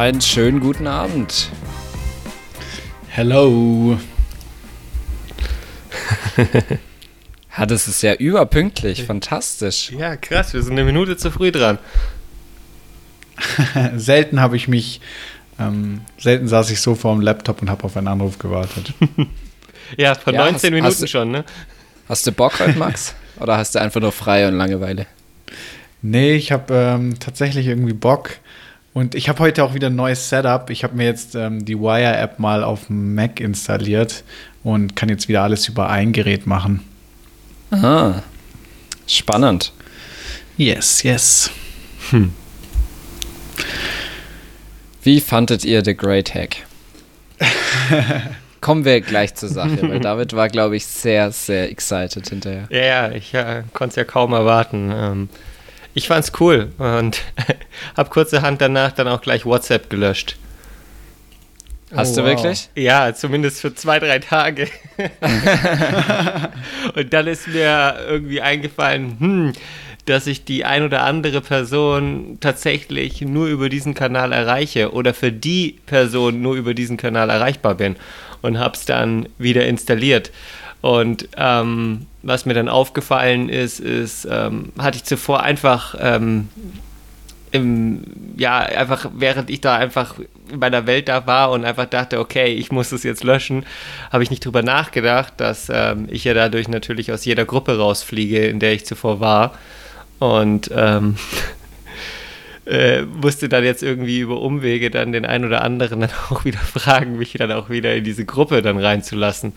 Einen schönen guten Abend. Hello. ja, das ist ja überpünktlich, fantastisch. Ja, krass, wir sind eine Minute zu früh dran. selten habe ich mich, ähm, selten saß ich so vor dem Laptop und habe auf einen Anruf gewartet. ja, vor ja, 19 hast, Minuten hast du, schon, ne? Hast du Bock heute, Max? Oder hast du einfach nur frei und Langeweile? Nee, ich habe ähm, tatsächlich irgendwie Bock. Und ich habe heute auch wieder ein neues Setup. Ich habe mir jetzt ähm, die Wire-App mal auf dem Mac installiert und kann jetzt wieder alles über ein Gerät machen. Ah, spannend. Yes, yes. Hm. Wie fandet ihr The Great Hack? Kommen wir gleich zur Sache, weil David war, glaube ich, sehr, sehr excited hinterher. Ja, ja, ich äh, konnte es ja kaum erwarten. Ähm, ich fand's cool und habe kurzerhand danach dann auch gleich WhatsApp gelöscht. Hast oh, du wirklich? Ja, zumindest für zwei, drei Tage. und dann ist mir irgendwie eingefallen, hm, dass ich die ein oder andere Person tatsächlich nur über diesen Kanal erreiche oder für die Person nur über diesen Kanal erreichbar bin und habe es dann wieder installiert. Und ähm, was mir dann aufgefallen ist, ist, ähm, hatte ich zuvor einfach ähm, im, ja, einfach während ich da einfach in meiner Welt da war und einfach dachte, okay, ich muss es jetzt löschen, habe ich nicht drüber nachgedacht, dass ähm, ich ja dadurch natürlich aus jeder Gruppe rausfliege, in der ich zuvor war. Und ähm, äh, musste dann jetzt irgendwie über Umwege dann den einen oder anderen dann auch wieder fragen, mich dann auch wieder in diese Gruppe dann reinzulassen.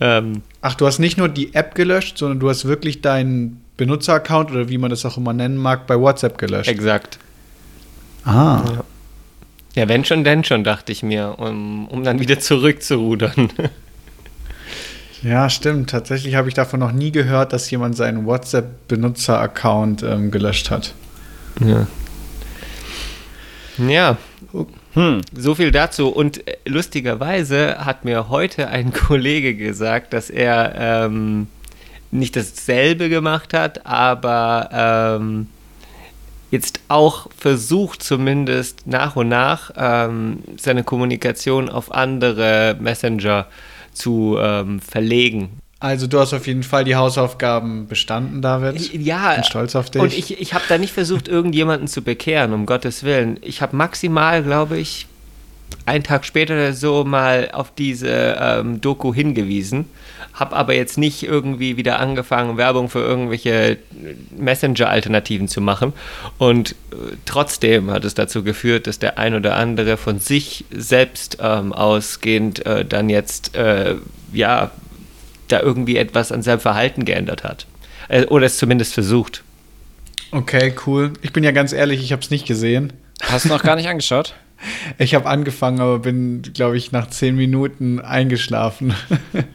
Ähm, Ach, du hast nicht nur die App gelöscht, sondern du hast wirklich deinen Benutzeraccount oder wie man das auch immer nennen mag, bei WhatsApp gelöscht. Exakt. Ah. Ja. ja, wenn schon, denn schon, dachte ich mir, um, um dann wieder zurückzurudern. Ja, stimmt. Tatsächlich habe ich davon noch nie gehört, dass jemand seinen WhatsApp-Benutzer-Account ähm, gelöscht hat. Ja. Ja. Hm. So viel dazu. Und äh, lustigerweise hat mir heute ein Kollege gesagt, dass er ähm, nicht dasselbe gemacht hat, aber ähm, jetzt auch versucht, zumindest nach und nach ähm, seine Kommunikation auf andere Messenger zu ähm, verlegen. Also du hast auf jeden Fall die Hausaufgaben bestanden, David. Ja. Ich bin stolz auf dich. Und ich, ich habe da nicht versucht, irgendjemanden zu bekehren, um Gottes Willen. Ich habe maximal, glaube ich, einen Tag später so mal auf diese ähm, Doku hingewiesen, habe aber jetzt nicht irgendwie wieder angefangen, Werbung für irgendwelche Messenger-Alternativen zu machen. Und äh, trotzdem hat es dazu geführt, dass der ein oder andere von sich selbst ähm, ausgehend äh, dann jetzt, äh, ja, da irgendwie etwas an seinem Verhalten geändert hat. Äh, oder es zumindest versucht. Okay, cool. Ich bin ja ganz ehrlich, ich habe es nicht gesehen. Hast du noch gar nicht angeschaut? Ich habe angefangen, aber bin, glaube ich, nach zehn Minuten eingeschlafen.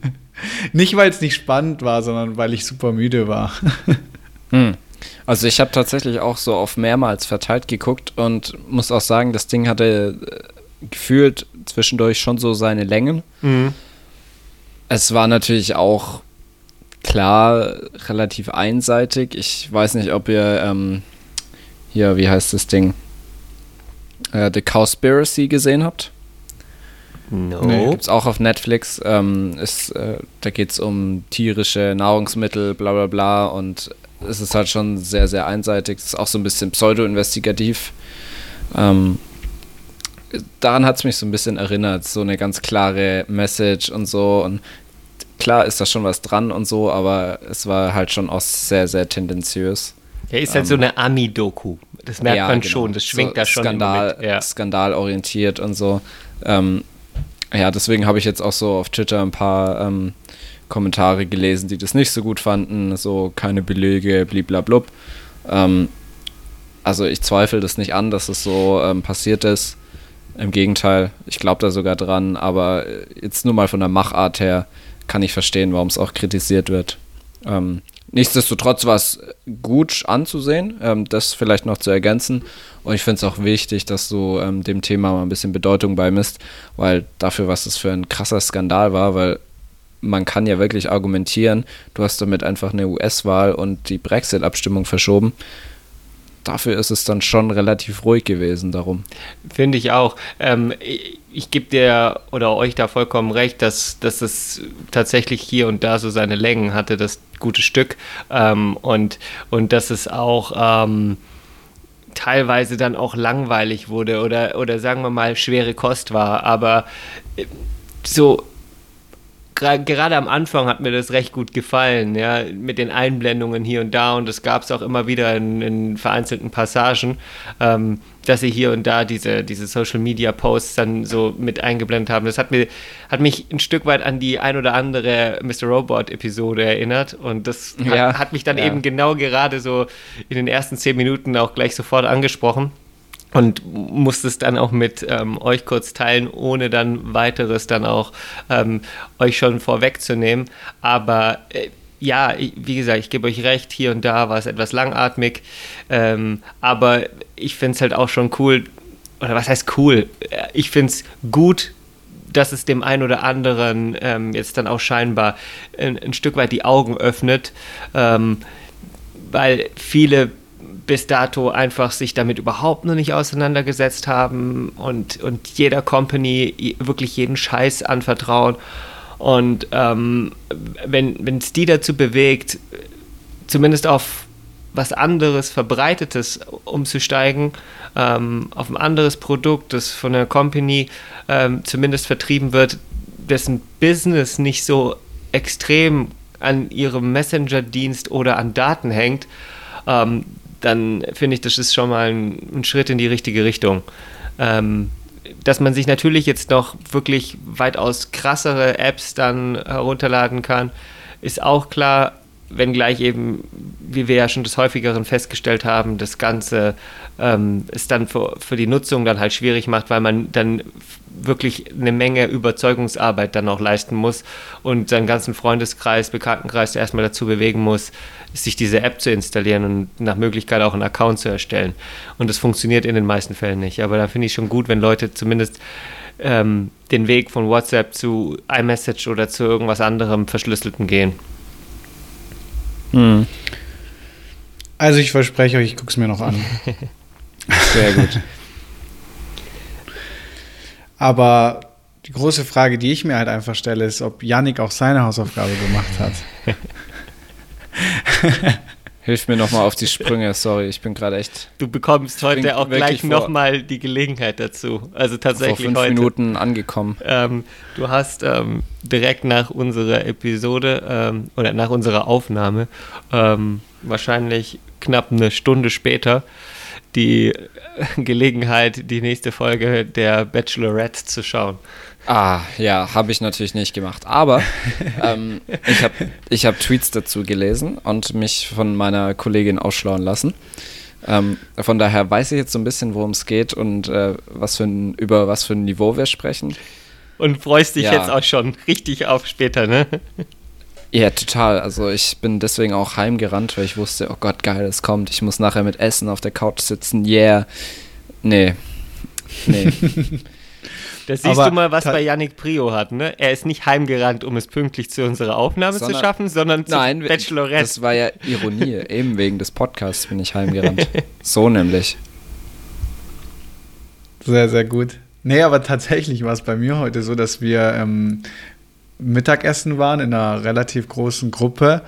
nicht, weil es nicht spannend war, sondern weil ich super müde war. hm. Also ich habe tatsächlich auch so auf mehrmals verteilt geguckt und muss auch sagen, das Ding hatte äh, gefühlt zwischendurch schon so seine Längen. Mhm. Es war natürlich auch klar relativ einseitig. Ich weiß nicht, ob ihr ähm, hier, wie heißt das Ding? äh, The Cowspiracy gesehen habt. No. Nee, gibt's auch auf Netflix. Ähm, ist, äh, da geht es um tierische Nahrungsmittel, bla bla bla. Und es ist halt schon sehr, sehr einseitig. Es ist auch so ein bisschen pseudo-investigativ. Ähm, daran hat es mich so ein bisschen erinnert. So eine ganz klare Message und so. Und klar ist da schon was dran und so, aber es war halt schon auch sehr, sehr tendenziös. Ja, ist halt so ähm, eine Ami-Doku. Das merkt ja, man genau. schon, das schwingt so da schon Skandal, ja. skandalorientiert und so. Ähm, ja, deswegen habe ich jetzt auch so auf Twitter ein paar ähm, Kommentare gelesen, die das nicht so gut fanden, so keine Belege, bliblablub. Ähm, also ich zweifle das nicht an, dass es so ähm, passiert ist. Im Gegenteil, ich glaube da sogar dran, aber jetzt nur mal von der Machart her kann ich verstehen, warum es auch kritisiert wird. Ähm, Nichtsdestotrotz war es gut anzusehen, ähm, das vielleicht noch zu ergänzen. Und ich finde es auch wichtig, dass du ähm, dem Thema mal ein bisschen Bedeutung beimisst, weil dafür, was das für ein krasser Skandal war, weil man kann ja wirklich argumentieren, du hast damit einfach eine US-Wahl und die Brexit-Abstimmung verschoben. Dafür ist es dann schon relativ ruhig gewesen darum. Finde ich auch. Ähm, ich, gebe dir oder euch da vollkommen recht, dass, dass es tatsächlich hier und da so seine Längen hatte, das gute Stück. Ähm, und, und dass es auch ähm, teilweise dann auch langweilig wurde oder, oder sagen wir mal schwere Kost war. Aber äh, so gerade am Anfang hat mir das recht gut gefallen, ja, mit den Einblendungen hier und da und das gab es auch immer wieder in, in vereinzelten Passagen, ähm, dass sie hier und da diese, diese Social Media Posts dann so mit eingeblendet haben. Das hat, mir, hat mich ein Stück weit an die ein oder andere Mr. Robot Episode erinnert und das ja, hat, hat, mich dann ja. eben genau gerade so in den ersten zehn Minuten auch gleich sofort angesprochen und musste es dann auch mit ähm, euch kurz teilen, ohne dann weiteres dann auch ähm, euch schon vorwegzunehmen. Aber äh, ja, ich, wie gesagt, ich gebe euch recht, hier und da war es etwas langatmig, ähm, aber ich finde es halt auch schon cool, oder was heißt cool? Ich finde es gut, dass es dem einen oder anderen ähm, jetzt dann auch scheinbar ein, ein, Stück weit die Augen öffnet, ähm, weil viele bis dato einfach sich damit überhaupt noch nicht auseinandergesetzt haben und, und jeder Company wirklich jeden Scheiß anvertrauen. Und ähm, wenn es die dazu bewegt, zumindest auf was anderes, Verbreitetes umzusteigen, ähm, auf ein anderes Produkt, das von der Company ähm, zumindest vertrieben wird, dessen Business nicht so extrem an ihrem Messenger-Dienst oder an Daten hängt, ähm, dann finde ich, das ist schon mal ein, ein, Schritt in die richtige Richtung. Ähm, dass man sich natürlich jetzt noch wirklich weitaus krassere Apps dann herunterladen kann, ist auch klar, wenngleich eben, wie wir ja schon des Häufigeren festgestellt haben, das Ganze ähm, es dann für, für die Nutzung dann halt schwierig macht, weil man dann wirklich eine Menge Überzeugungsarbeit dann auch leisten muss und seinen ganzen Freundeskreis, Bekanntenkreis erstmal dazu bewegen muss, sich diese App zu installieren und nach Möglichkeit auch einen Account zu erstellen. Und das funktioniert in den meisten Fällen nicht. Aber da finde ich schon gut, wenn Leute zumindest ähm, den Weg von WhatsApp zu iMessage oder zu irgendwas anderem Verschlüsselten gehen. Hm. Also ich verspreche euch, ich gucke es mir noch an. Sehr gut. Aber die große Frage, die ich mir halt einfach stelle, ist, ob Yannick auch seine Hausaufgabe gemacht hat. Hilf mir nochmal auf die Sprünge, sorry, ich bin gerade echt. Du bekommst heute auch gleich nochmal die Gelegenheit dazu. Also tatsächlich vor fünf heute. Minuten angekommen. Ähm, du hast ähm, direkt nach unserer Episode ähm, oder nach unserer Aufnahme, ähm, wahrscheinlich knapp eine Stunde später, die Gelegenheit, die nächste Folge der Bachelorette zu schauen. Ah, ja, habe ich natürlich nicht gemacht. Aber ähm, ich habe ich hab Tweets dazu gelesen und mich von meiner Kollegin ausschlauen lassen. Ähm, von daher weiß ich jetzt so ein bisschen, worum es geht und äh, was für ein, über was für ein Niveau wir sprechen. Und freust dich ja. jetzt auch schon richtig auf später, ne? Ja, total. Also ich bin deswegen auch heimgerannt, weil ich wusste, oh Gott, geil, es kommt. Ich muss nachher mit Essen auf der Couch sitzen. Yeah. Nee. Nee. Da siehst Aber du mal, was bei Yannick Prio hat, ne? Er ist nicht heimgerannt, um es pünktlich zu unserer Aufnahme sondern, zu schaffen, sondern zu nein, Bachelorette. Das war ja Ironie. Eben wegen des Podcasts bin ich heimgerannt. so nämlich. Sehr, sehr gut. Nee, aber tatsächlich war es bei mir heute so, dass wir ähm, Mittagessen waren in einer relativ großen Gruppe.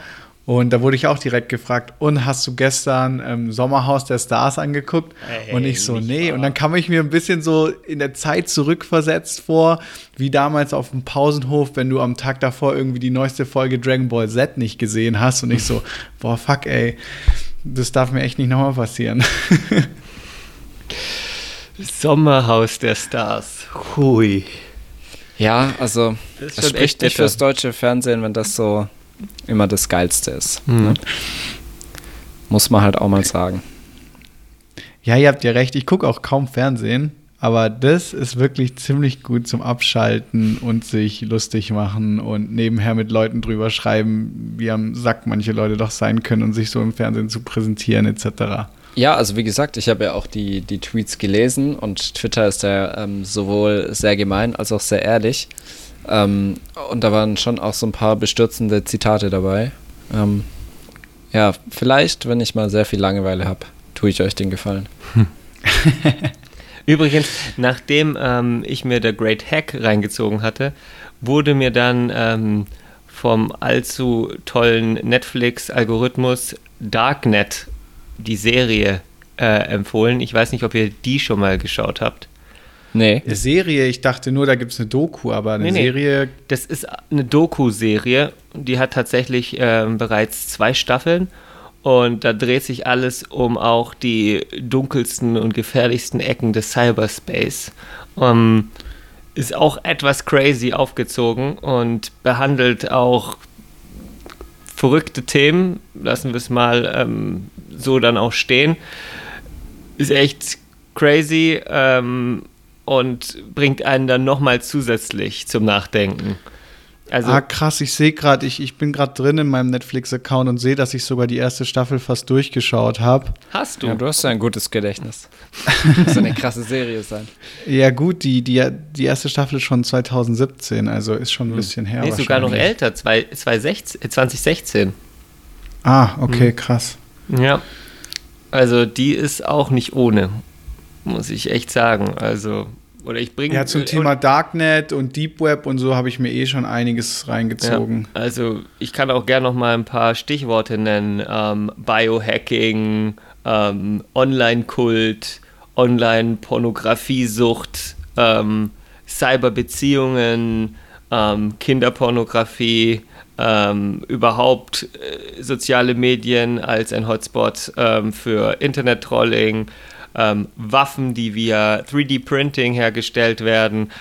Und da wurde ich auch direkt gefragt, und hast du gestern ähm, Sommerhaus der Stars angeguckt? Hey, und ich so, nee. Wahr. Und dann kam ich mir ein bisschen so in der Zeit zurückversetzt vor, wie damals auf dem Pausenhof, wenn du am Tag davor irgendwie die neueste Folge Dragon Ball Z nicht gesehen hast. Und ich so, boah, fuck, ey, das darf mir echt nicht nochmal passieren. Sommerhaus der Stars. Hui. Ja, also das, spricht nicht fürs deutsche Fernsehen, wenn das so immer das Geilste ist. Mhm. Ne? Muss man halt auch mal sagen. Ja, ihr habt ja recht, ich gucke auch kaum Fernsehen, aber das ist wirklich ziemlich gut zum Abschalten und sich lustig machen und nebenher mit Leuten drüber schreiben, wie am Sack manche Leute doch sein können und sich so im Fernsehen zu präsentieren etc. Ja, also wie gesagt, ich habe ja auch die, die Tweets gelesen und Twitter ist ja ähm, sowohl sehr gemein als auch sehr ehrlich. Ähm, und da waren schon auch so ein paar bestürzende Zitate dabei. Ähm, ja, vielleicht, wenn ich mal sehr viel Langeweile habe, tue ich euch den Gefallen. Übrigens, nachdem ähm, ich mir The Great Hack reingezogen hatte, wurde mir dann ähm, vom allzu tollen Netflix-Algorithmus Darknet, die Serie, äh, empfohlen. Ich weiß nicht, ob ihr die schon mal geschaut habt. Nee. Eine Serie, ich dachte nur, da gibt es eine Doku, aber eine Nee, nee. Serie. Das ist eine Doku-Serie, die hat tatsächlich ähm, bereits zwei Staffeln und da dreht sich alles um auch die dunkelsten und gefährlichsten Ecken des Cyberspace. Ähm, ist auch etwas crazy aufgezogen und behandelt auch verrückte Themen, lassen wir es mal ähm, so dann auch stehen. Ist echt crazy ähm, und bringt einen dann nochmal zusätzlich zum Nachdenken. Also, ah, krass, ich sehe gerade, ich, ich bin gerade drin in meinem Netflix-Account und sehe, dass ich sogar die erste Staffel fast durchgeschaut habe. hast du? Ja, du hast ja ein gutes Gedächtnis. Das soll eine krasse Serie sein. Ja, gut, die, die, die erste Staffel ist schon 2017, also ist schon ein bisschen her. nee, sogar noch älter, zwei, 2016, äh, 2016. Ah, Hm. okay, krass. Ja. Also die ist auch nicht ohne, muss ich echt sagen. Also, oder ich bringe. Ja, zum Thema Darknet und Deep Web und so habe ich mir eh schon einiges reingezogen. Ja, also ich kann auch gerne noch mal ein paar Stichworte nennen. Ähm, Biohacking, ähm, Online-Kult, Online-Pornografiesucht, ähm, Cyberbeziehungen, ähm, Kinderpornografie, ähm, überhaupt äh, soziale Medien als ein Hotspot ähm, für Internet-Trolling, ähm, Waffen, die via 3D-Printing hergestellt werden.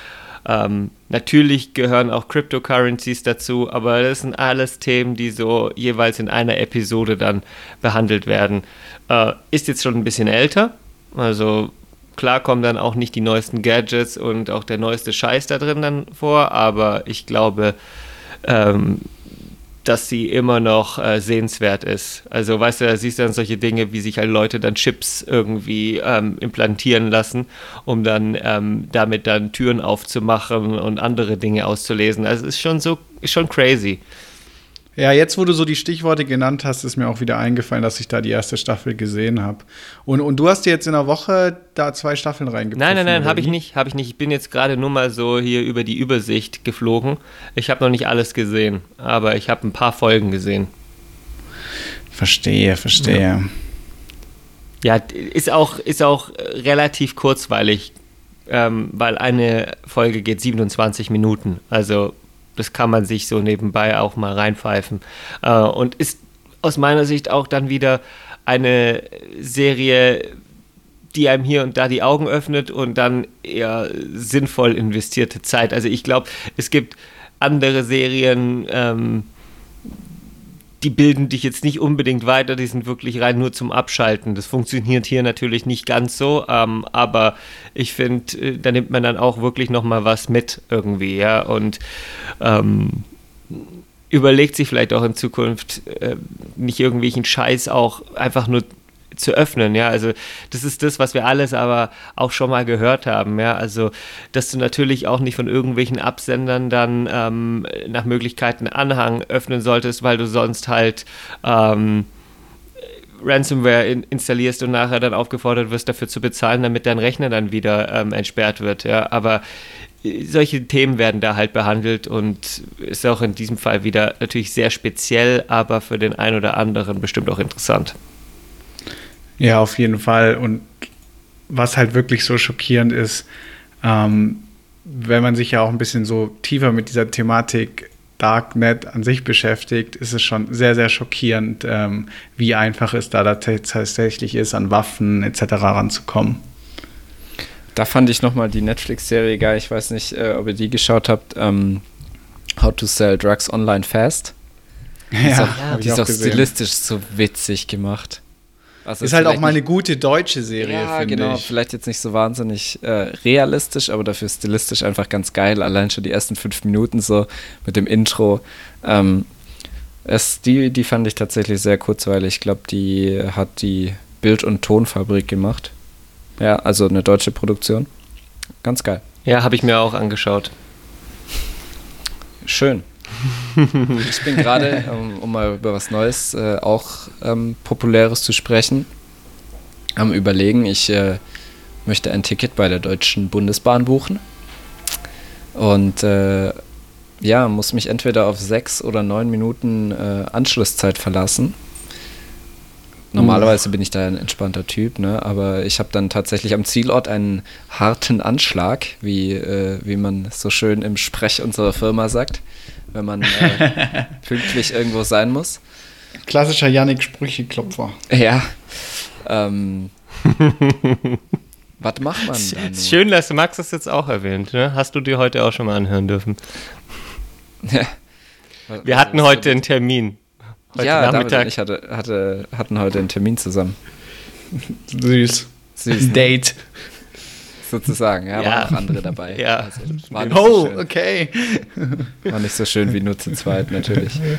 Ähm, natürlich gehören auch Cryptocurrencies dazu, aber das sind alles Themen, die so jeweils in einer Episode dann behandelt werden. Äh, ist jetzt schon ein bisschen älter, also klar kommen dann auch nicht die neuesten Gadgets und auch der neueste Scheiß da drin dann vor, aber ich glaube, ähm, dass sie immer noch äh, sehenswert ist. Also weißt du, da siehst du dann solche Dinge, wie sich halt Leute dann Chips irgendwie ähm, implantieren lassen, um dann ähm, damit dann Türen aufzumachen und andere Dinge auszulesen. Also es ist schon so, ist schon crazy. Ja, jetzt, wo du so die Stichworte genannt hast, ist mir auch wieder eingefallen, dass ich da die erste Staffel gesehen habe. Und, und du hast dir jetzt in einer Woche da zwei Staffeln reingepfiffen? Nein, nein, nein, habe ich nicht, habe ich nicht. Ich bin jetzt gerade nur mal so hier über die Übersicht geflogen. Ich habe noch nicht alles gesehen, aber ich habe ein paar Folgen gesehen. Verstehe, verstehe. Ja, ist auch, ist auch relativ kurzweilig, ähm, weil eine Folge geht 27 Minuten. Also das kann man sich so nebenbei auch mal reinpfeifen. Äh, und ist aus meiner Sicht auch dann wieder eine Serie, die einem hier und da die Augen öffnet und dann eher sinnvoll investierte Zeit. Also ich glaube, es gibt andere Serien, ähm, die bilden dich jetzt nicht unbedingt weiter, die sind wirklich rein nur zum Abschalten. Das funktioniert hier natürlich nicht ganz so, ähm, aber ich finde, äh, da nimmt man dann auch wirklich nochmal was mit irgendwie, ja, und ähm, überlegt sich vielleicht auch in Zukunft äh, nicht irgendwelchen Scheiß auch einfach nur zu öffnen, ja, also das ist das, was wir alles aber auch schon mal gehört haben, ja, also dass du natürlich auch nicht von irgendwelchen Absendern dann ähm, nach Möglichkeiten Anhang öffnen solltest, weil du sonst halt ähm, Ransomware in installierst und nachher dann aufgefordert wirst, dafür zu bezahlen, damit dein Rechner dann wieder ähm, entsperrt wird, ja, aber äh, solche Themen werden da halt behandelt und ist auch in diesem Fall wieder natürlich sehr speziell, aber für den einen oder anderen bestimmt auch interessant. Ja, auf jeden Fall. Und was halt wirklich so schockierend ist, ähm, wenn man sich ja auch ein bisschen so tiefer mit dieser Thematik Darknet an sich beschäftigt, ist es schon sehr, sehr schockierend, ähm, wie einfach es da tatsächlich ist, an Waffen etc. ranzukommen. Da fand ich nochmal die Netflix-Serie geil. Ich weiß nicht, äh, ob ihr die geschaut habt. Ähm, How to Sell Drugs Online Fast. Die ist auch, hab die ist auch stilistisch so witzig gemacht. Also Ist halt auch mal eine gute deutsche Serie, ja, finde genau. ich. Vielleicht jetzt nicht so wahnsinnig äh, realistisch, aber dafür stilistisch einfach ganz geil. Allein schon die ersten fünf Minuten so mit dem Intro. Ähm, es, die, die fand ich tatsächlich sehr kurzweilig. Ich glaube, die hat die Bild- und Tonfabrik gemacht. Ja, also eine deutsche Produktion. Ganz geil. Ja, habe ich mir auch angeschaut. Schön. Ich bin gerade, um, um mal über was Neues, äh, auch ähm, Populäres zu sprechen, am Überlegen, ich äh, möchte ein Ticket bei der Deutschen Bundesbahn buchen. Und äh, ja, muss mich entweder auf sechs oder neun Minuten äh, Anschlusszeit verlassen. Normalerweise bin ich da ein entspannter Typ, ne? aber ich habe dann tatsächlich am Zielort einen harten Anschlag, wie, äh, wie man so schön im Sprech unserer Firma sagt, wenn man äh, pünktlich irgendwo sein muss. Klassischer Yannick-Sprüche-Klopfer. Ja. Ähm, was macht man da? nur? Schön, dass Max das jetzt auch erwähnt. Ne? Hast du dir heute auch schon mal anhören dürfen? Ja. Wir hatten heute einen Termin. Heute ja, David und ich hatte, hatte, hatten heute einen Termin zusammen. Süß. Süß. Date. Sozusagen, ja, Ja. waren noch andere dabei. Ja. Also, so Oh, schön, okay. war nicht so schön wie nur zu zweit, natürlich.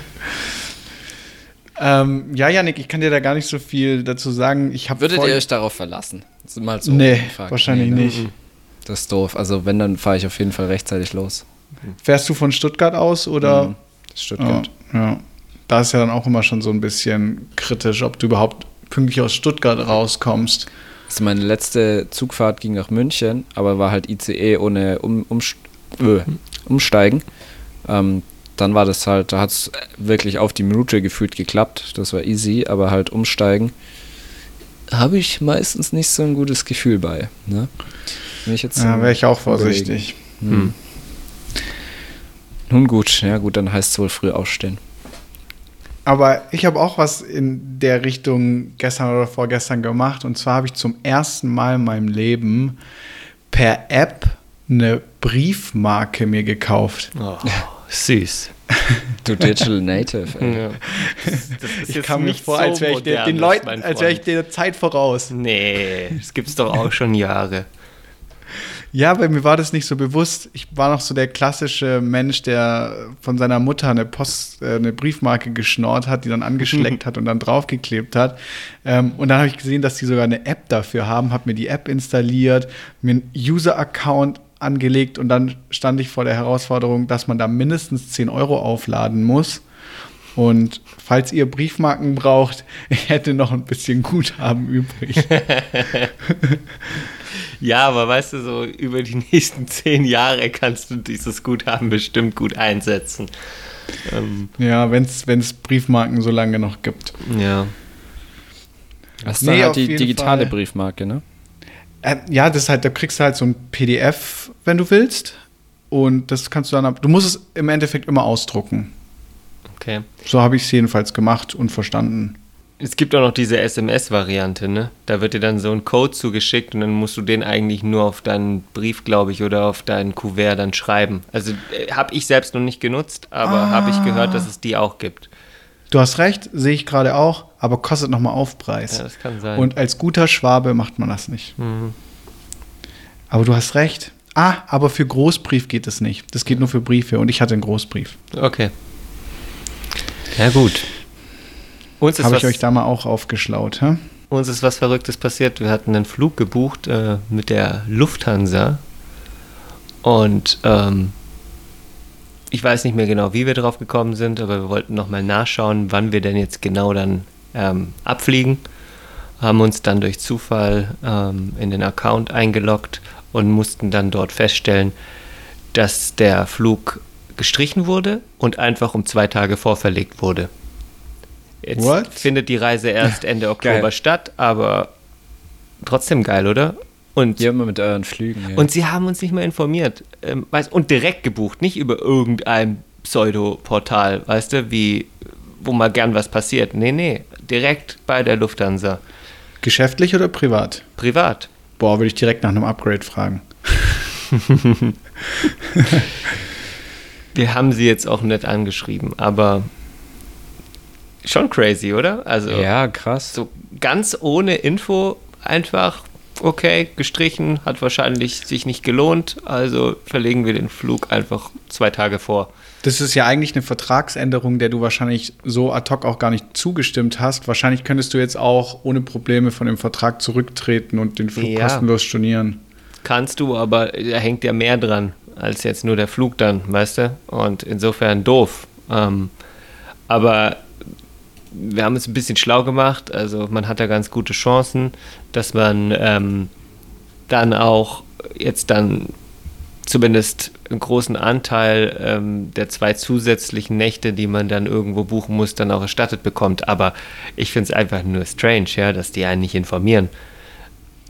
Ähm, ja, Yannick, ich kann dir da gar nicht so viel dazu sagen. Ich habe Würdet ihr euch darauf verlassen? Das ist Mal so Nee, wahrscheinlich ne? nicht. Das ist doof. Also wenn, dann fahre ich auf jeden Fall rechtzeitig los. Fährst du von Stuttgart aus oder? Mhm. Stuttgart. Ja, ja. Da ist ja dann auch immer schon so ein bisschen kritisch, ob du überhaupt pünktlich aus Stuttgart rauskommst. Also meine letzte Zugfahrt ging nach München, aber war halt ICE ohne um, umst äh, Umsteigen. Ähm, dann war das halt, da hat es wirklich auf die Minute gefühlt geklappt. Das war easy, aber halt umsteigen habe ich meistens nicht so ein gutes Gefühl bei. Ne? Wenn ich jetzt Ja, wäre ich auch vorsichtig. Hm. Nun gut, ja gut, dann heißt es wohl früh aufstehen. Aber ich habe auch was in der Richtung gestern oder vorgestern gemacht. Und zwar habe ich zum ersten Mal in meinem Leben per App eine Briefmarke mir gekauft. Oh, süß. Du Digital Native, ey. Ja. Das ist Ich kam mir nicht vor, so als wäre ich den, modern, den Leuten, als wäre ich der Zeit voraus. Nee, das gibt's doch auch schon Jahre. Ja, bei mir war das nicht so bewusst. Ich war noch so der klassische Mensch, der von seiner Mutter eine Post, äh, eine Briefmarke geschnort hat, die dann angeschleckt hat und dann draufgeklebt hat. Ähm, und dann habe ich gesehen, dass die sogar eine App dafür haben, habe mir die App installiert, mir einen User-Account angelegt und dann stand ich vor der Herausforderung, dass man da mindestens 10 Euro aufladen muss. Und falls ihr Briefmarken braucht, ich hätte noch ein bisschen Guthaben übrig. Ja, aber weißt du, so über die nächsten zehn Jahre kannst du dieses Guthaben bestimmt gut einsetzen. Ähm, ja, wenn es Briefmarken so lange noch gibt. ja. Das ist Nee, dann halt die digitale Fall. Briefmarke, ne? Äh, ja, das ist halt, da kriegst du halt so ein PDF, wenn du willst. Und das kannst du dann, ab- du musst es im Endeffekt immer ausdrucken. Okay. So habe ich es jedenfalls gemacht und verstanden. Es gibt auch noch diese SMS-Variante, ne? Da wird dir dann so ein Code zugeschickt und dann musst du den eigentlich nur auf deinen Brief, glaube ich, oder auf dein Kuvert dann schreiben. Also habe ich selbst noch nicht genutzt, aber habe ich gehört, dass es die auch gibt. Du hast recht, sehe ich gerade auch, aber kostet nochmal Aufpreis. Ja, das kann sein. und als guter Schwabe macht man das nicht. Mhm. Aber du hast recht. Ah, aber für Großbrief geht es nicht. Das geht nur für Briefe und ich hatte einen Großbrief. Okay. Ja, gut. Uns ist, Habe ich euch da mal auch aufgeschlaut. Hä? uns ist was Verrücktes passiert. Wir hatten einen Flug gebucht äh, mit der Lufthansa und ähm, ich weiß nicht mehr genau, wie wir drauf gekommen sind, aber wir wollten nochmal nachschauen, wann wir denn jetzt genau dann ähm, abfliegen. Haben uns dann durch Zufall ähm, in den Account eingeloggt und mussten dann dort feststellen, dass der Flug gestrichen wurde und einfach um zwei Tage vorverlegt wurde. Jetzt What? findet die Reise erst Ende Oktober Geil. statt, aber trotzdem geil, oder? Und Ihr immer mit euren Flügen. Ja. und sie haben uns nicht mal informiert. Ähm, weißt, und direkt gebucht, nicht über irgendein Pseudo-Portal, weißt du, wie, wo mal gern was passiert. Nee, nee, direkt bei der Lufthansa. Geschäftlich oder privat? Privat. Boah, würde ich direkt nach einem Upgrade fragen. Wir haben sie jetzt auch nett angeschrieben, aber schon crazy, oder? Also ja, krass. so ganz ohne Info einfach, okay, gestrichen, hat wahrscheinlich sich nicht gelohnt, also verlegen wir den Flug einfach zwei Tage vor. Das ist ja eigentlich eine Vertragsänderung, der du wahrscheinlich so ad hoc auch gar nicht zugestimmt hast. Wahrscheinlich könntest du jetzt auch ohne Probleme von dem Vertrag zurücktreten und den Flug Ja. kostenlos stornieren. Kannst du, aber da hängt ja mehr dran als jetzt nur der Flug dann, weißt du? Und insofern doof. Ähm, aber wir haben uns ein bisschen schlau gemacht. Also man hat da ganz gute Chancen, dass man ähm, dann auch jetzt dann zumindest einen großen Anteil ähm, der zwei zusätzlichen Nächte, die man dann irgendwo buchen muss, dann auch erstattet bekommt. Aber ich finde es einfach nur strange, ja, dass die einen nicht informieren.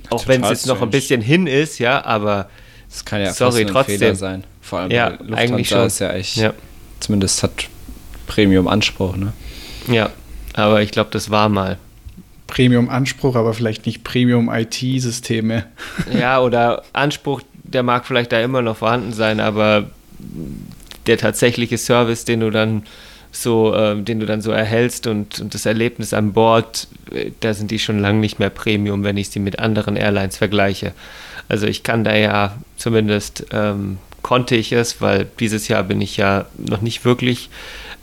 Auch wenn es jetzt noch ein bisschen hin ist, ja, aber das kann ja sorry, trotzdem. Fehler sein. Vor allem ja, eigentlich schon. ist ja echt, ja. zumindest hat Premium-Anspruch, ne? Ja, aber ich glaube, das war mal. Premium-Anspruch, aber vielleicht nicht Premium-IT-Systeme. Ja, oder Anspruch, der mag vielleicht da immer noch vorhanden sein, aber der tatsächliche Service, den du dann so, äh, den du dann so erhältst und, und, das Erlebnis an Bord, äh, da sind die schon lange nicht mehr Premium, wenn ich sie mit anderen Airlines vergleiche. Also ich kann da ja zumindest ähm, konnte ich es, weil dieses Jahr bin ich ja noch nicht wirklich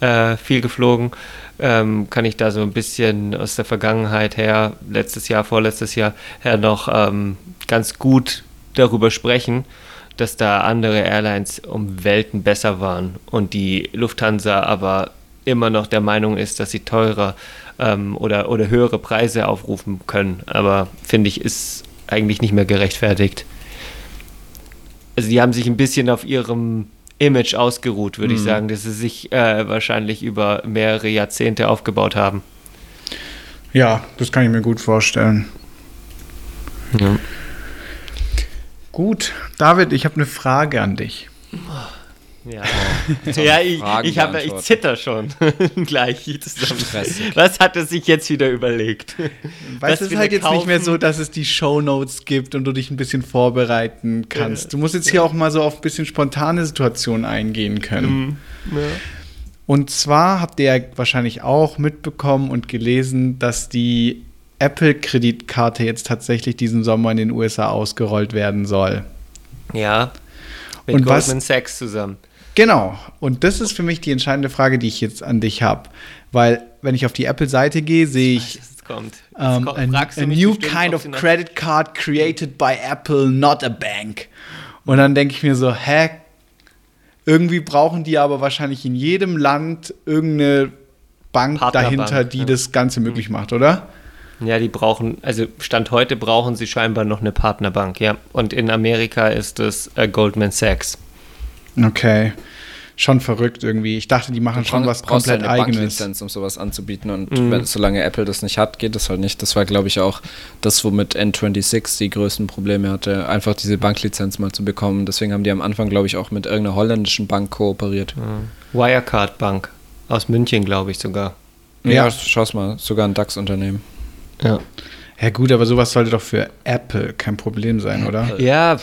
äh, viel geflogen, ähm, kann ich da so ein bisschen aus der Vergangenheit her, letztes Jahr, vorletztes Jahr her noch ähm, ganz gut darüber sprechen, dass da andere Airlines um Welten besser waren und die Lufthansa aber immer noch der Meinung ist, dass sie teurer ähm, oder, oder höhere Preise aufrufen können. Aber finde ich, ist eigentlich nicht mehr gerechtfertigt. Also die haben sich ein bisschen auf ihrem Image ausgeruht, würde mhm. ich sagen, dass sie sich äh, wahrscheinlich über mehrere Jahrzehnte aufgebaut haben. Ja, das kann ich mir gut vorstellen. Ja. Gut, David, ich habe eine Frage an dich. Ja, ja ich, ich, hab, ich zitter schon gleich. Was hat er sich jetzt wieder überlegt? Weißt du, es ist halt jetzt kaufen? nicht mehr so, dass es die Shownotes gibt und du dich ein bisschen vorbereiten kannst. Du musst jetzt hier auch mal so auf ein bisschen spontane Situationen eingehen können. Mhm. Ja. Und zwar habt ihr ja wahrscheinlich auch mitbekommen und gelesen, dass die Apple-Kreditkarte jetzt tatsächlich diesen Sommer in den USA ausgerollt werden soll. Ja, mit und Goldman was, Sachs zusammen. Genau. Und das ist für mich die entscheidende Frage, die ich jetzt an dich habe. Weil, wenn ich auf die Apple-Seite gehe, sehe ich. Kommt. Jetzt um, ähm, a, new kind of credit card created by Apple, not a bank. Und dann denke ich mir so, hä? Irgendwie brauchen die aber wahrscheinlich in jedem Land irgendeine Bank dahinter, die ja. das Ganze möglich macht, oder? Ja, die brauchen, also Stand heute brauchen sie scheinbar noch eine Partnerbank, ja. Und in Amerika ist es äh, Goldman Sachs. Okay. Schon verrückt irgendwie. Ich dachte, die machen schon was komplett eine eigenes. Banklizenz, um sowas anzubieten. Und mhm. wenn, solange Apple das nicht hat, geht das halt nicht. Das war, glaube ich, auch das, womit N26 die größten Probleme hatte, einfach diese Banklizenz mal zu bekommen. Deswegen haben die am Anfang, glaube ich, auch mit irgendeiner holländischen Bank kooperiert. Mhm. Wirecard Bank. Aus München, glaube ich sogar. Ja, ja schau's mal. Sogar ein DAX-Unternehmen. Ja. Ja gut, aber sowas sollte doch für Apple kein Problem sein, oder? Ja,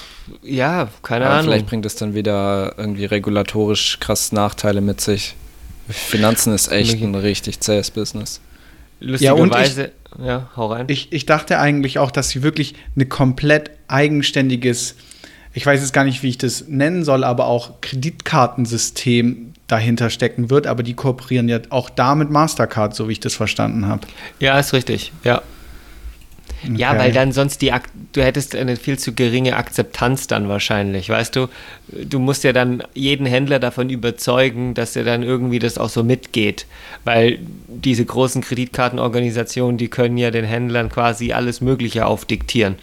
ja, keine aber Ahnung. Vielleicht bringt es dann wieder irgendwie regulatorisch krass Nachteile mit sich. Finanzen ist echt ein richtig zähes Business. Lustigerweise, ja, ich, ja, hau rein. Ich, ich dachte eigentlich auch, dass sie wirklich eine komplett eigenständiges, ich weiß jetzt gar nicht, wie ich das nennen soll, aber auch Kreditkartensystem dahinter stecken wird, aber die kooperieren ja auch da mit Mastercard, so wie ich das verstanden habe. Ja, ist richtig, ja. Okay. Ja, weil dann sonst die, du hättest eine viel zu geringe Akzeptanz dann wahrscheinlich, weißt du? Du musst ja dann jeden Händler davon überzeugen, dass er dann irgendwie das auch so mitgeht, weil diese großen Kreditkartenorganisationen, die können ja den Händlern quasi alles Mögliche aufdiktieren.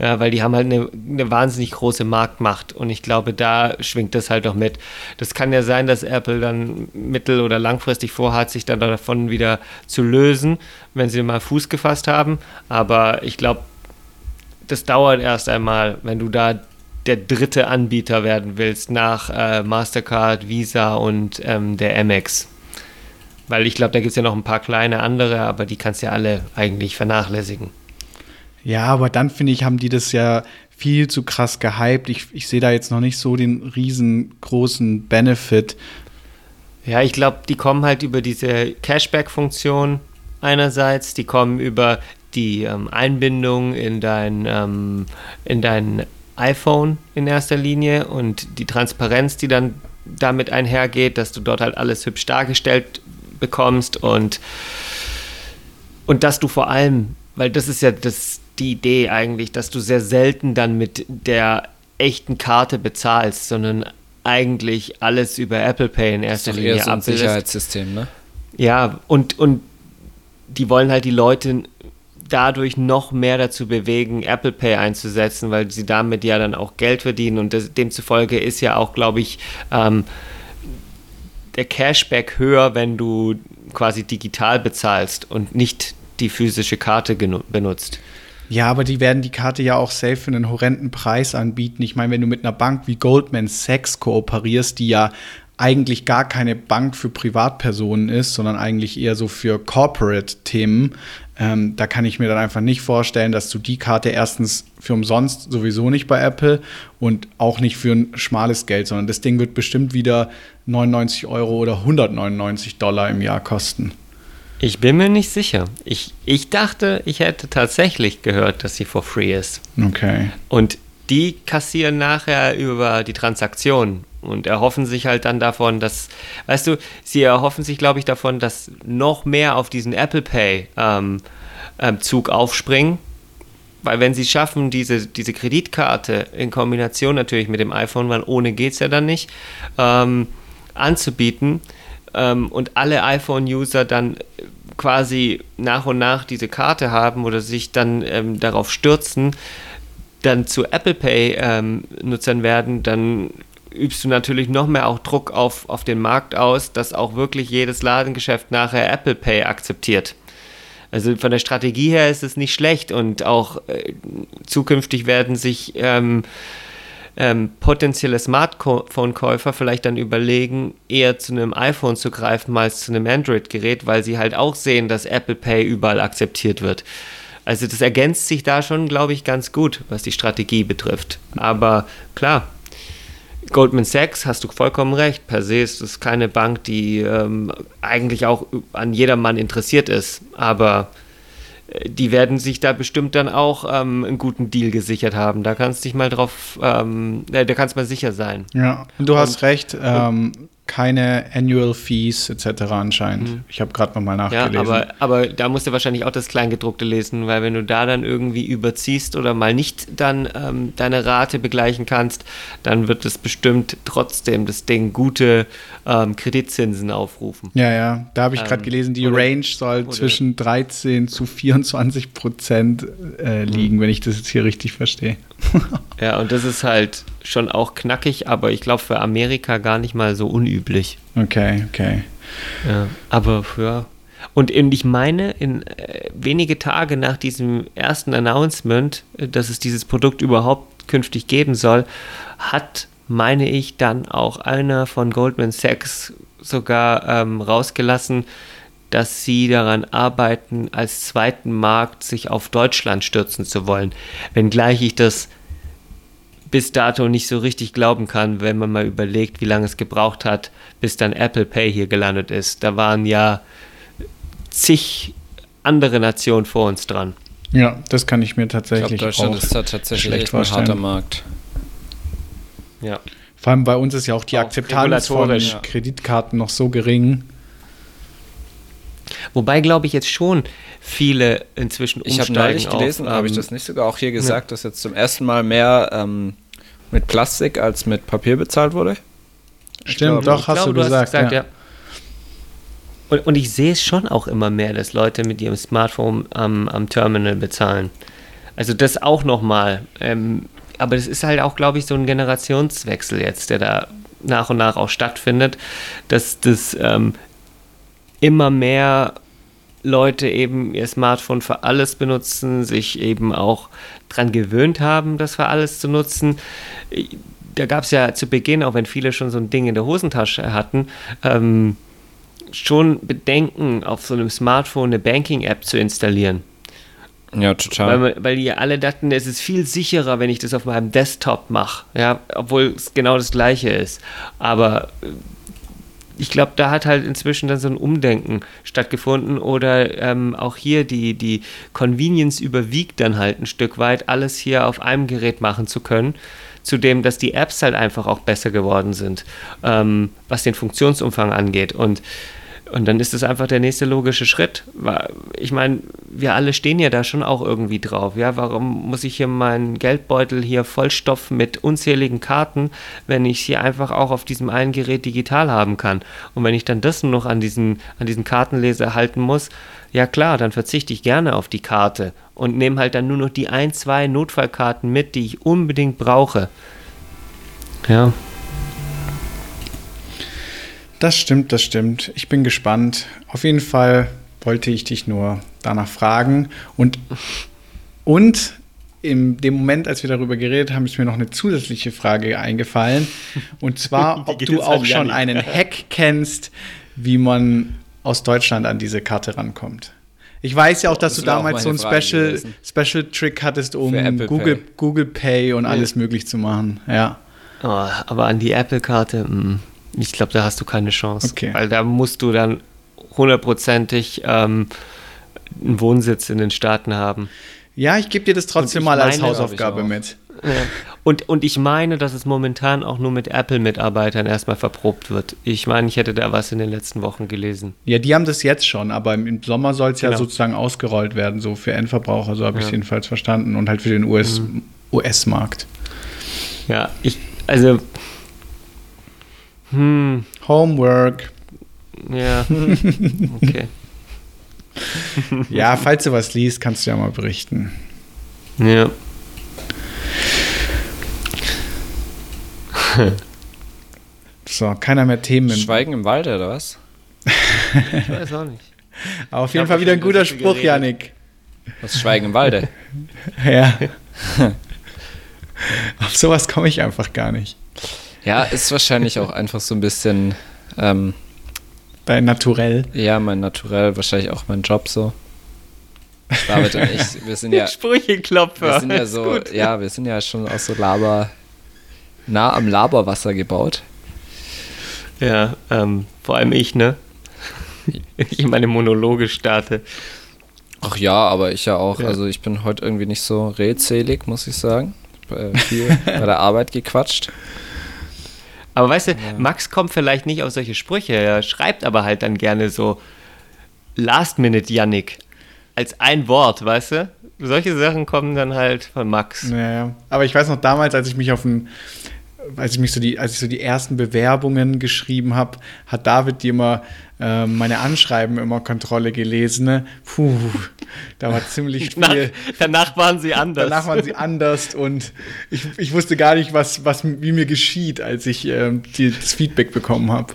Ja, weil die haben halt eine, eine, wahnsinnig große Marktmacht und ich glaube, da schwingt das halt auch mit. Das kann ja sein, dass Apple dann mittel- oder langfristig vorhat, sich dann davon wieder zu lösen, wenn sie mal Fuß gefasst haben. Aber ich glaube, das dauert erst einmal, wenn du da der dritte Anbieter werden willst nach äh, Mastercard, Visa und ähm, der Amex. Weil ich glaube, da gibt es ja noch ein paar kleine andere, aber die kannst du ja alle eigentlich vernachlässigen. Ja, aber dann finde ich, haben die das ja viel zu krass gehypt. Ich, ich sehe da jetzt noch nicht so den riesengroßen Benefit. Ja, ich glaube, die kommen halt über diese Cashback-Funktion einerseits, die kommen über die ähm, Einbindung in dein, ähm, in dein iPhone in erster Linie und die Transparenz, die dann damit einhergeht, dass du dort halt alles hübsch dargestellt bekommst und, und dass du vor allem, weil das ist ja das, die Idee eigentlich, dass du sehr selten dann mit der echten Karte bezahlst, sondern eigentlich alles über Apple Pay in erster Linie eher so ein Sicherheitssystem, ne? Ja, und, und die wollen halt die Leute dadurch noch mehr dazu bewegen, Apple Pay einzusetzen, weil sie damit ja dann auch Geld verdienen und das, demzufolge ist ja auch, glaube ich, ähm, der Cashback höher, wenn du quasi digital bezahlst und nicht die physische Karte benutzt. Ja, aber die werden die Karte ja auch safe für einen horrenden Preis anbieten. Ich meine, wenn du mit einer Bank wie Goldman Sachs kooperierst, die ja eigentlich gar keine Bank für Privatpersonen ist, sondern eigentlich eher so für Corporate-Themen, ähm, da kann ich mir dann einfach nicht vorstellen, dass du die Karte erstens für umsonst sowieso nicht bei Apple und auch nicht für ein schmales Geld, sondern das Ding wird bestimmt wieder 99 Euro oder 199 Dollar im Jahr kosten. Ich bin mir nicht sicher. Ich, ich dachte, ich hätte tatsächlich gehört, dass sie for free ist. Okay. Und die kassieren nachher über die Transaktion und erhoffen sich halt dann davon, dass, weißt du, sie erhoffen sich, glaube ich, davon, dass noch mehr auf diesen Apple Pay ähm, ähm, Zug aufspringen. Weil wenn sie schaffen, diese, diese Kreditkarte in Kombination natürlich mit dem iPhone, weil ohne geht es ja dann nicht, ähm, anzubieten ähm, und alle iPhone-User dann quasi nach und nach diese Karte haben oder sich dann ähm, darauf stürzen, dann zu Apple Pay ähm, Nutzern werden, dann übst du natürlich noch mehr auch Druck auf, auf den Markt aus, dass auch wirklich jedes Ladengeschäft nachher Apple Pay akzeptiert. Also von der Strategie her ist es nicht schlecht und auch äh, zukünftig werden sich ähm, ähm, potenzielle Smartphone-Käufer vielleicht dann überlegen, eher zu einem iPhone zu greifen als zu einem Android-Gerät, weil sie halt auch sehen, dass Apple Pay überall akzeptiert wird. Also das ergänzt sich da schon, glaube ich, ganz gut, was die Strategie betrifft. Aber klar, Goldman Sachs, hast du vollkommen recht, per se ist es keine Bank, die ähm, eigentlich auch an jedermann interessiert ist. Aber die werden sich da bestimmt dann auch ähm, einen guten Deal gesichert haben. Da kannst du dich mal drauf, ähm, äh, da kannst du mal sicher sein. Ja, und du hast recht. Ähm, keine Annual Fees etc. anscheinend. Mhm. Ich habe gerade nochmal nachgelesen. Ja, aber, aber da musst du wahrscheinlich auch das Kleingedruckte lesen, weil wenn du da dann irgendwie überziehst oder mal nicht dann ähm, deine Rate begleichen kannst, dann wird es bestimmt trotzdem das Ding gute ähm, Kreditzinsen aufrufen. Ja, ja, da habe ich gerade ähm, gelesen, die oder, Range soll zwischen 13 zu 24 Prozent äh, liegen, mhm. wenn ich das jetzt hier richtig verstehe. ja, und das ist halt schon auch knackig, aber ich glaube für Amerika gar nicht mal so unüblich. Okay, okay. Ja, aber für. Und ich meine, in äh, wenige Tage nach diesem ersten Announcement, äh, dass es dieses Produkt überhaupt künftig geben soll, hat, meine ich, dann auch einer von Goldman Sachs sogar ähm, rausgelassen, dass sie daran arbeiten, als zweiten Markt sich auf Deutschland stürzen zu wollen. Wenngleich ich das bis dato nicht so richtig glauben kann, wenn man mal überlegt, wie lange es gebraucht hat, bis dann Apple Pay hier gelandet ist. Da waren ja zig andere Nationen vor uns dran. Ja, das kann ich mir tatsächlich ich glaub, Deutschland ist da tatsächlich echt ein harter Markt. Ja. Vor allem bei uns ist ja auch die auch Akzeptanz von ja. Kreditkarten noch so gering. Wobei, glaube ich, jetzt schon viele inzwischen umsteigen. Ich habe neulich gelesen, habe ich ähm, das nicht sogar auch hier gesagt, ja. dass jetzt zum ersten Mal mehr ähm, mit Plastik als mit Papier bezahlt wurde? Stimmt, glaub, doch, hast glaub, du, du gesagt. Hast gesagt ja. ja. Und, und, ich sehe es schon auch immer mehr, dass Leute mit ihrem Smartphone am, am Terminal bezahlen. Also das auch nochmal. Ähm, aber das ist halt auch, glaube ich, so ein Generationswechsel jetzt, der da nach und nach auch stattfindet, dass das ähm, immer mehr Leute eben ihr Smartphone für alles benutzen, sich eben auch daran gewöhnt haben, das für alles zu nutzen. Da gab es ja zu Beginn, auch wenn viele schon so ein Ding in der Hosentasche hatten, ähm, schon Bedenken, auf so einem Smartphone eine Banking-App zu installieren. Ja, total. Weil, weil die ja alle dachten, es ist viel sicherer, wenn ich das auf meinem Desktop mache, ja, obwohl es genau das gleiche ist. Aber ich glaube, da hat halt inzwischen dann so ein Umdenken stattgefunden oder ähm, auch hier die, die Convenience überwiegt dann halt ein Stück weit, alles hier auf einem Gerät machen zu können. Zudem, dass die Apps halt einfach auch besser geworden sind, ähm, was den Funktionsumfang angeht. Und Und dann ist es einfach der nächste logische Schritt. Ich meine, wir alle stehen ja da schon auch irgendwie drauf. Ja, warum muss ich hier meinen Geldbeutel hier vollstopfen mit unzähligen Karten, wenn ich sie einfach auch auf diesem einen Gerät digital haben kann? Und wenn ich dann das nur noch an diesen, an diesen Kartenleser halten muss, ja klar, dann verzichte ich gerne auf die Karte und nehme halt dann nur noch die ein, zwei Notfallkarten mit, die ich unbedingt brauche. Ja. Das stimmt, das stimmt. Ich bin gespannt. Auf jeden Fall wollte ich dich nur danach fragen. Und, und in dem Moment, als wir darüber geredet haben, ist mir noch eine zusätzliche Frage eingefallen. Und zwar, ob du auch schon einen Hack kennst, wie man aus Deutschland an diese Karte rankommt. Ich weiß ja auch, dass das du damals so einen Special, Special Trick hattest, um Google Pay. Google Pay und alles möglich zu machen. Ja. Oh, aber an die Apple-Karte, hm. Ich glaube, da hast du keine Chance. Okay. Weil da musst du dann hundertprozentig ähm, einen Wohnsitz in den Staaten haben. Ja, ich gebe dir das trotzdem mal als Hausaufgabe mit. Ja. Und, und ich meine, dass es momentan auch nur mit Apple-Mitarbeitern erstmal verprobt wird. Ich meine, ich hätte da was in den letzten Wochen gelesen. Ja, die haben das jetzt schon, aber im Sommer soll es genau. ja sozusagen ausgerollt werden, so für Endverbraucher, so habe ich es jedenfalls verstanden. Und halt für den US-Markt. Mhm. US ja, ich, also hm. Homework. Ja, okay. ja, falls du was liest, kannst du ja mal berichten. Ja. so, keiner mehr Themen. Schweigen im Wald oder was? ich weiß auch nicht. Aber auf jeden Fall wieder ein guter Spruch, Janik. Was Schweigen im Walde? ja. Auf sowas komme ich einfach gar nicht. Ja, ist wahrscheinlich auch einfach so ein bisschen. Ähm, Dein Naturell. Ja, mein Naturell, wahrscheinlich auch mein Job so. David und ich, wir sind ja. Sprücheklopfer. Wir sind ja so, ja, wir sind ja schon aus so Laber, nah am Laberwasser gebaut. Ja, ähm, vor allem ich, ne? ich meine Monologe starte. Ach ja, aber ich ja auch. Ja. Also ich bin heute irgendwie nicht so redselig, muss ich sagen. Äh, viel bei der Arbeit gequatscht. Aber weißt du, ja. Max kommt vielleicht nicht auf solche Sprüche, er schreibt aber halt dann gerne so Last Minute Yannick als ein Wort, weißt du? Solche Sachen kommen dann halt von Max. Ja, ja. Aber ich weiß noch damals, als ich mich auf ein als ich mich so die, als ich so die ersten Bewerbungen geschrieben habe, hat David die immer äh, meine Anschreiben immer Kontrolle gelesen. Ne? Puh, da war ziemlich viel. Nach, danach waren sie anders. Danach waren sie anders und ich, ich wusste gar nicht, was, was wie mir geschieht, als ich äh, die, das Feedback bekommen habe.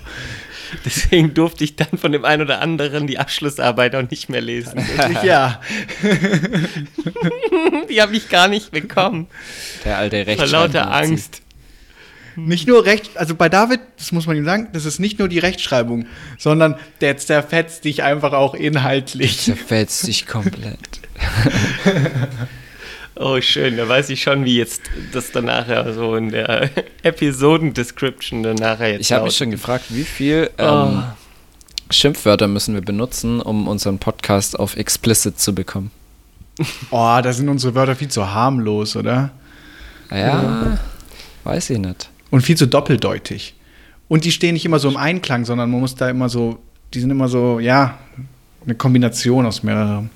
Deswegen durfte ich dann von dem einen oder anderen die Abschlussarbeit auch nicht mehr lesen. Ja. die habe ich gar nicht bekommen. Der alte Rechtschreibung. Vor lauter Angst. Nicht nur Recht, also bei David, das muss man ihm sagen, das ist nicht nur die Rechtschreibung, sondern der zerfetzt dich einfach auch inhaltlich. Zerfetzt dich komplett. oh, schön, da weiß ich schon, wie jetzt das dann nachher so in der Episoden-Description dann nachher jetzt Ich habe mich schon gefragt, wie viel ähm, oh. Schimpfwörter müssen wir benutzen, um unseren Podcast auf explicit zu bekommen? Oh, da sind unsere Wörter viel zu harmlos, oder? Ja, ja. weiß ich nicht und viel zu doppeldeutig. Und die stehen nicht immer so im Einklang, sondern man muss da immer so, die sind immer so, ja, eine Kombination aus mehreren.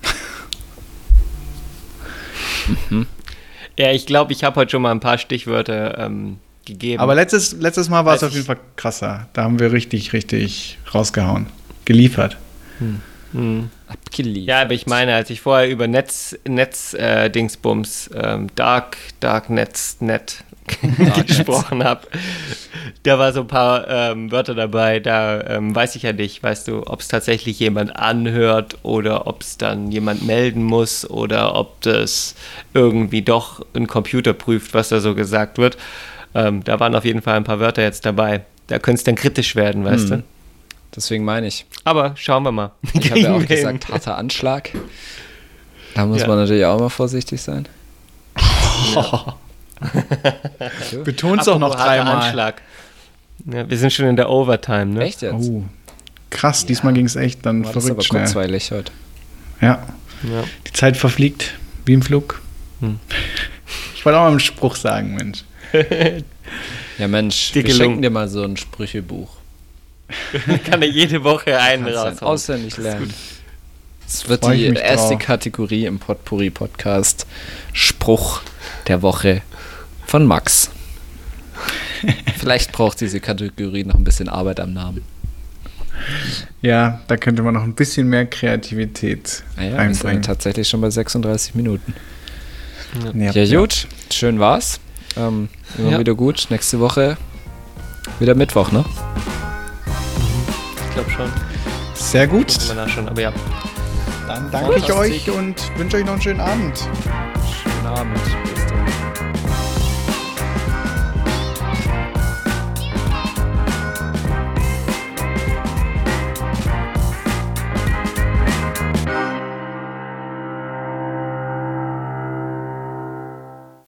Mhm. Ja, ich glaube, ich habe heute schon mal ein paar Stichwörter ähm, gegeben. Aber letztes, letztes Mal war es auf jeden Fall krasser. Da haben wir richtig, richtig rausgehauen. Geliefert. Hm. Hm. Abgeliefert. Ja, aber ich meine, als ich vorher über Netz, Netz äh, Dingsbums, ähm, Dark, Dark Netz, Net gesprochen habe, da war so ein paar ähm, Wörter dabei, da ähm, weiß ich ja nicht, weißt du, ob es tatsächlich jemand anhört oder ob es dann jemand melden muss oder ob das irgendwie doch ein Computer prüft, was da so gesagt wird. Ähm, da waren auf jeden Fall ein paar Wörter jetzt dabei. Da könnte es dann kritisch werden, weißt hm. du. Deswegen meine ich. Aber schauen wir mal. Ich habe ja auch gesagt, harter Anschlag. Da muss ja. man natürlich auch mal vorsichtig sein. Ja. Beton's auch noch dreimal. Anschlag. Ja, wir sind schon in der Overtime, ne? Echt jetzt? Oh, krass, diesmal ging es echt dann War verrückt das aber schnell. kurzweilig heute. Ja. ja. Die Zeit verfliegt wie im Flug. Hm. Ich wollte auch mal einen Spruch sagen, Mensch. ja, Mensch, wir schenken dir mal so ein Sprüchebuch. Kann er jede Woche einen raushauen. auswendig lernen. Es wird Freu die erste drauf. Kategorie im Potpourri Podcast. Spruch der Woche von Max. Vielleicht braucht diese Kategorie noch ein bisschen Arbeit am Namen. Ja, da könnte man noch ein bisschen mehr Kreativität Naja, wir sind reinbringen. tatsächlich schon bei 36 Minuten. Ja, Ja, gut. Schön war's. Ähm, immer Ja. wieder gut. Nächste Woche wieder Mittwoch, ne? Ich glaube schon. Sehr gut. Muss man nachschauen, aber ja. Dann danke ich euch und wünsche euch noch einen schönen Abend. Schönen Abend.